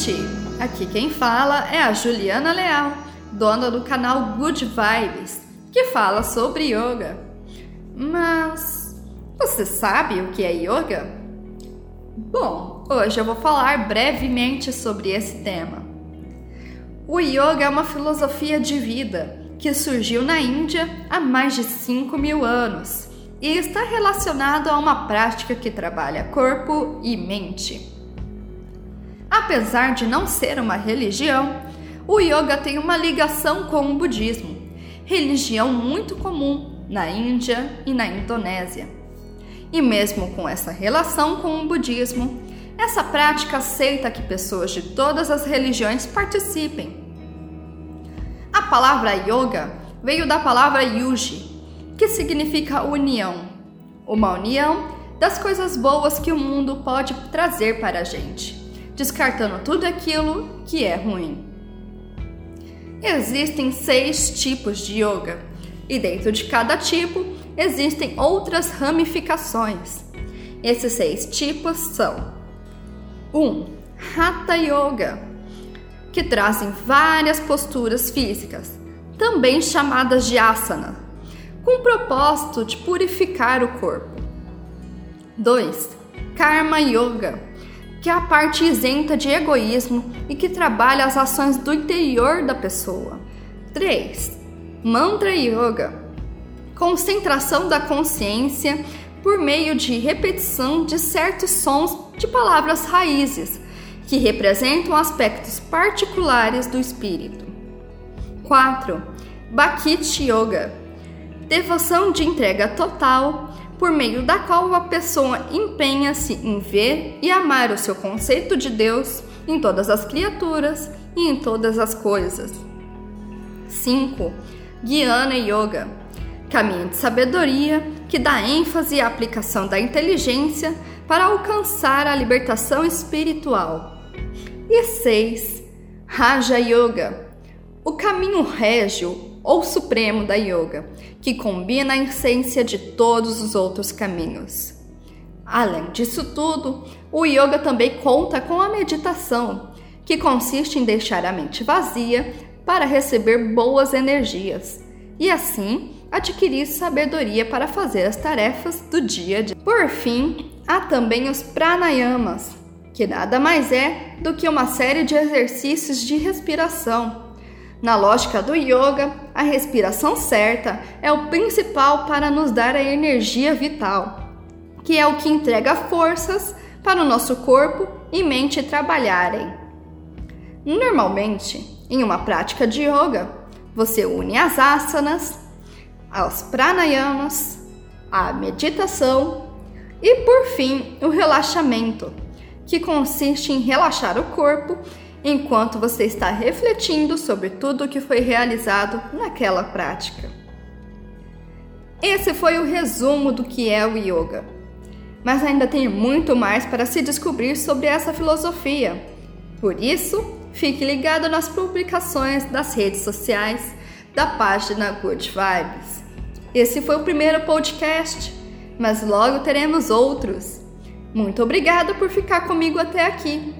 gente! Aqui quem fala é a Juliana Leal, dona do canal Good Vibes, que fala sobre yoga. Mas você sabe o que é yoga? Bom, hoje eu vou falar brevemente sobre esse tema. O yoga é uma filosofia de vida que surgiu na Índia há mais de 5 mil anos e está relacionado a uma prática que trabalha corpo e mente. Apesar de não ser uma religião, o yoga tem uma ligação com o budismo, religião muito comum na Índia e na Indonésia. E mesmo com essa relação com o budismo, essa prática aceita que pessoas de todas as religiões participem. A palavra yoga veio da palavra yuji, que significa união, uma união das coisas boas que o mundo pode trazer para a gente descartando tudo aquilo que é ruim. Existem seis tipos de yoga e dentro de cada tipo existem outras ramificações. Esses seis tipos são: 1. Um, Hatha Yoga, que trazem várias posturas físicas, também chamadas de asana, com o propósito de purificar o corpo. 2. Karma Yoga, que é a parte isenta de egoísmo e que trabalha as ações do interior da pessoa. 3. Mantra Yoga concentração da consciência por meio de repetição de certos sons de palavras raízes que representam aspectos particulares do espírito. 4. Bhakti Yoga devoção de entrega total por meio da qual a pessoa empenha-se em ver e amar o seu conceito de Deus em todas as criaturas e em todas as coisas. 5. Guiana Yoga caminho de sabedoria que dá ênfase à aplicação da inteligência para alcançar a libertação espiritual. E 6. Raja Yoga o caminho régio ou supremo da yoga, que combina a essência de todos os outros caminhos. Além disso tudo, o yoga também conta com a meditação, que consiste em deixar a mente vazia para receber boas energias e assim adquirir sabedoria para fazer as tarefas do dia a dia. Por fim, há também os pranayamas, que nada mais é do que uma série de exercícios de respiração na lógica do yoga, a respiração certa é o principal para nos dar a energia vital, que é o que entrega forças para o nosso corpo e mente trabalharem. Normalmente, em uma prática de yoga, você une as asanas, as pranayamas, a meditação e, por fim, o relaxamento, que consiste em relaxar o corpo enquanto você está refletindo sobre tudo o que foi realizado naquela prática. Esse foi o resumo do que é o yoga. Mas ainda tem muito mais para se descobrir sobre essa filosofia. Por isso, fique ligado nas publicações das redes sociais da página Good Vibes. Esse foi o primeiro podcast, mas logo teremos outros. Muito obrigada por ficar comigo até aqui.